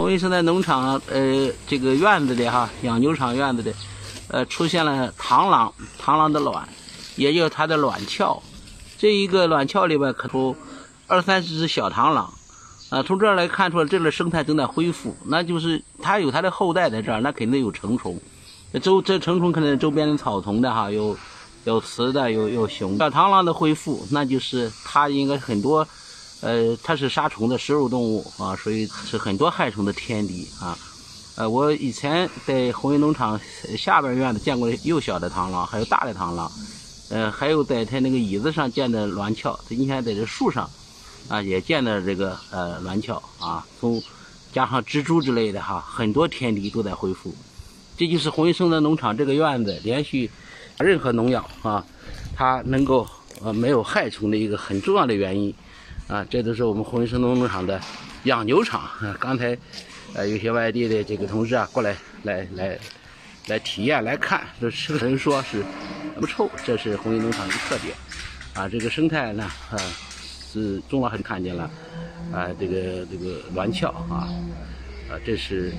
红卫生态农场，呃，这个院子里哈，养牛场院子里，呃，出现了螳螂，螳螂的卵，也就是它的卵鞘。这一个卵鞘里边可出二三十只小螳螂，啊，从这儿来看出来，这个生态正在恢复，那就是它有它的后代在这儿，那肯定有成虫。周这成虫可能周边的草丛的哈，有有雌的，有有雄。小螳螂的恢复，那就是它应该很多，呃，它是杀虫的食肉动物啊，所以是很多害虫的天敌啊。呃，我以前在红云农场下边院子见过幼小的螳螂，还有大的螳螂。呃，还有在它那个椅子上建的卵鞘，今天在这树上，啊，也建的这个呃卵鞘啊，从加上蜘蛛之类的哈，很多天敌都在恢复。这就是红云生态农场这个院子连续任何农药啊，它能够呃没有害虫的一个很重要的原因啊，这都是我们红星农场的养牛场。刚才呃有些外地的这个同事啊过来来来。来体验来看，这吃的人说是不臭，这是红星农场的特点啊。这个生态呢，啊，是钟老师看见了啊，这个这个卵鞘啊，啊，这是。